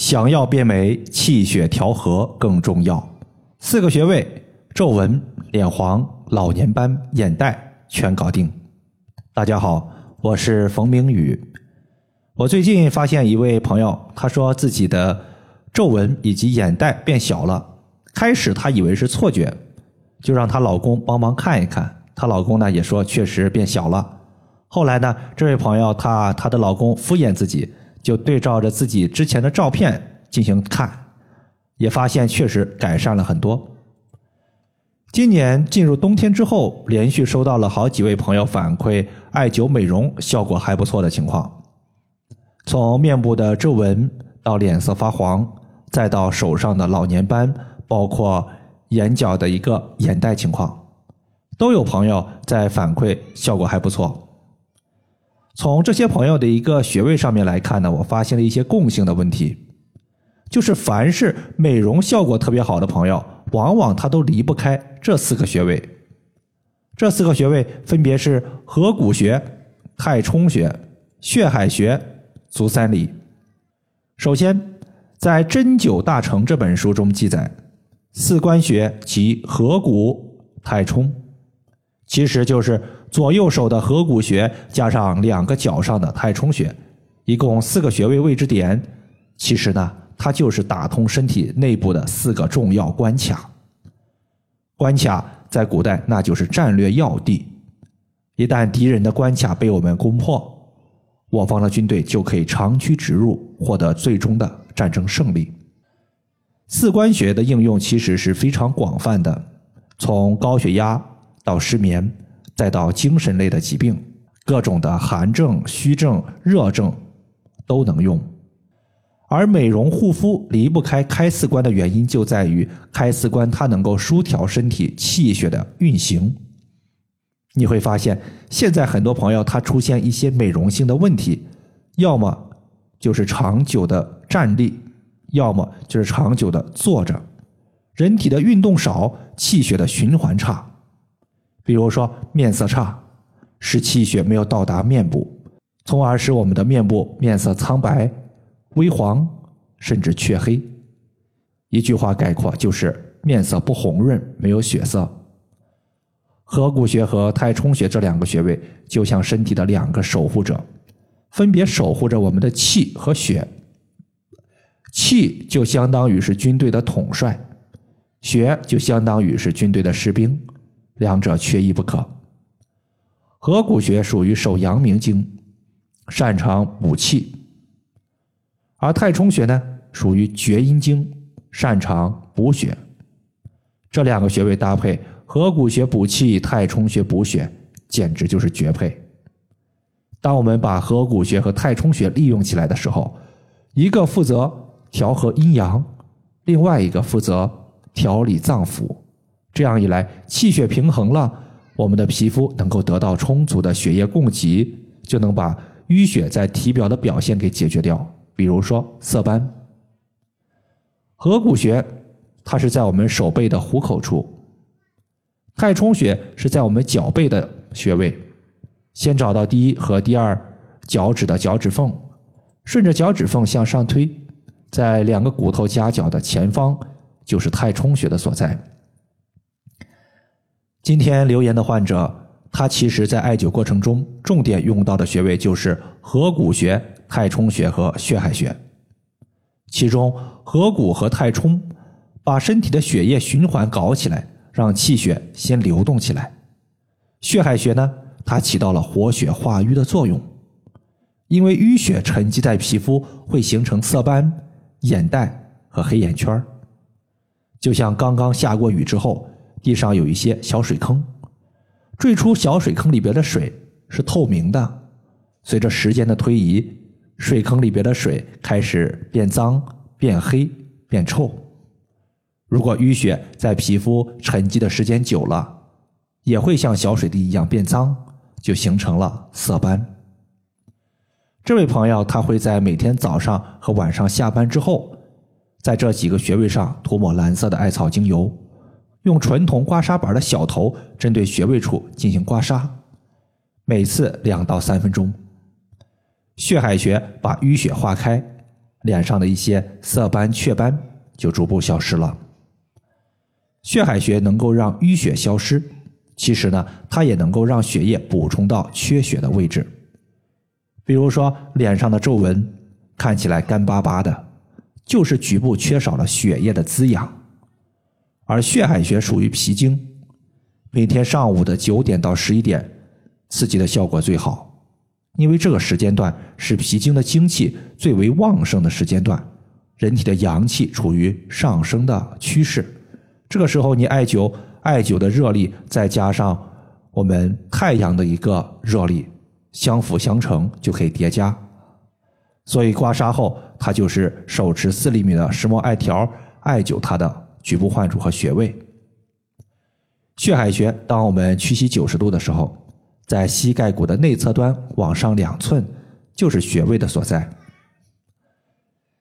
想要变美，气血调和更重要。四个穴位：皱纹、脸黄、老年斑、眼袋，全搞定。大家好，我是冯明宇。我最近发现一位朋友，她说自己的皱纹以及眼袋变小了。开始她以为是错觉，就让她老公帮忙看一看。她老公呢也说确实变小了。后来呢，这位朋友她她的老公敷衍自己。就对照着自己之前的照片进行看，也发现确实改善了很多。今年进入冬天之后，连续收到了好几位朋友反馈艾灸美容效果还不错的情况，从面部的皱纹到脸色发黄，再到手上的老年斑，包括眼角的一个眼袋情况，都有朋友在反馈效果还不错。从这些朋友的一个穴位上面来看呢，我发现了一些共性的问题，就是凡是美容效果特别好的朋友，往往他都离不开这四个穴位。这四个穴位分别是合谷穴、太冲穴、血海穴、足三里。首先，在《针灸大成》这本书中记载，四关穴即合谷、太冲，其实就是。左右手的合谷穴加上两个脚上的太冲穴，一共四个穴位位置点。其实呢，它就是打通身体内部的四个重要关卡。关卡在古代那就是战略要地，一旦敌人的关卡被我们攻破，我方的军队就可以长驱直入，获得最终的战争胜利。四关穴的应用其实是非常广泛的，从高血压到失眠。再到精神类的疾病，各种的寒症、虚症、热症都能用。而美容护肤离不开开四关的原因，就在于开四关它能够舒调身体气血的运行。你会发现，现在很多朋友他出现一些美容性的问题，要么就是长久的站立，要么就是长久的坐着，人体的运动少，气血的循环差。比如说面色差，使气血没有到达面部，从而使我们的面部面色苍白、微黄，甚至黢黑。一句话概括就是面色不红润，没有血色。合谷穴和太冲穴这两个穴位就像身体的两个守护者，分别守护着我们的气和血。气就相当于是军队的统帅，血就相当于是军队的士兵。两者缺一不可。合谷穴属于手阳明经，擅长补气；而太冲穴呢，属于厥阴经，擅长补血。这两个穴位搭配，合谷穴补气，太冲穴补血，简直就是绝配。当我们把合谷穴和太冲穴利用起来的时候，一个负责调和阴阳，另外一个负责调理脏腑。这样一来，气血平衡了，我们的皮肤能够得到充足的血液供给，就能把淤血在体表的表现给解决掉。比如说色斑。合谷穴，它是在我们手背的虎口处；太冲穴是在我们脚背的穴位。先找到第一和第二脚趾的脚趾缝，顺着脚趾缝向上推，在两个骨头夹角的前方，就是太冲穴的所在。今天留言的患者，他其实在艾灸过程中重点用到的穴位就是合谷穴、太冲穴和血海穴。其中合谷和太冲把身体的血液循环搞起来，让气血先流动起来。血海穴呢，它起到了活血化瘀的作用。因为淤血沉积在皮肤，会形成色斑、眼袋和黑眼圈就像刚刚下过雨之后。地上有一些小水坑，最初小水坑里边的水是透明的，随着时间的推移，水坑里边的水开始变脏、变黑、变臭。如果淤血在皮肤沉积的时间久了，也会像小水滴一样变脏，就形成了色斑。这位朋友他会在每天早上和晚上下班之后，在这几个穴位上涂抹蓝色的艾草精油。用纯铜刮痧板的小头针对穴位处进行刮痧，每次两到三分钟。血海穴把淤血化开，脸上的一些色斑、雀斑就逐步消失了。血海穴能够让淤血消失，其实呢，它也能够让血液补充到缺血的位置。比如说，脸上的皱纹看起来干巴巴的，就是局部缺少了血液的滋养。而血海穴属于脾经，每天上午的九点到十一点，刺激的效果最好，因为这个时间段是脾经的精气最为旺盛的时间段，人体的阳气处于上升的趋势。这个时候你艾灸，艾灸的热力再加上我们太阳的一个热力。相辅相成就可以叠加，所以刮痧后，它就是手持四厘米的石墨艾条艾灸它的局部患处和穴位。血海穴，当我们屈膝九十度的时候，在膝盖骨的内侧端往上两寸就是穴位的所在。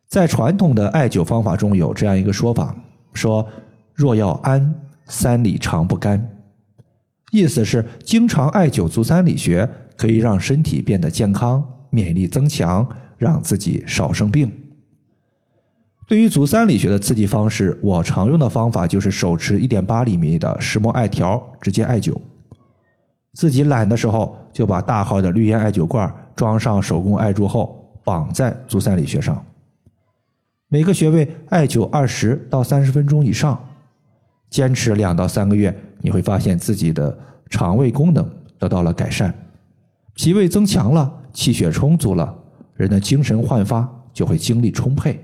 在传统的艾灸方法中有这样一个说法，说若要安，三里常不干，意思是经常艾灸足三里穴。可以让身体变得健康，免疫力增强，让自己少生病。对于足三里穴的刺激方式，我常用的方法就是手持一点八厘米的石墨艾条直接艾灸。自己懒的时候，就把大号的绿烟艾灸罐装上手工艾柱后，绑在足三里穴上。每个穴位艾灸二十到三十分钟以上，坚持两到三个月，你会发现自己的肠胃功能得到了改善。脾胃增强了，气血充足了，人的精神焕发，就会精力充沛。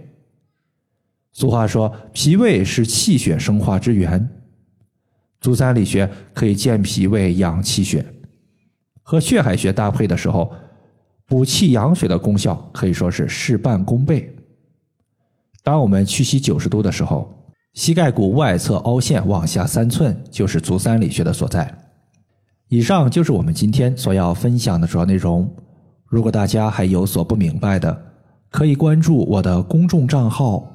俗话说，脾胃是气血生化之源，足三里穴可以健脾胃、养气血，和血海穴搭配的时候，补气养血的功效可以说是事半功倍。当我们屈膝九十度的时候，膝盖骨外侧凹陷往下三寸，就是足三里穴的所在。以上就是我们今天所要分享的主要内容。如果大家还有所不明白的，可以关注我的公众账号“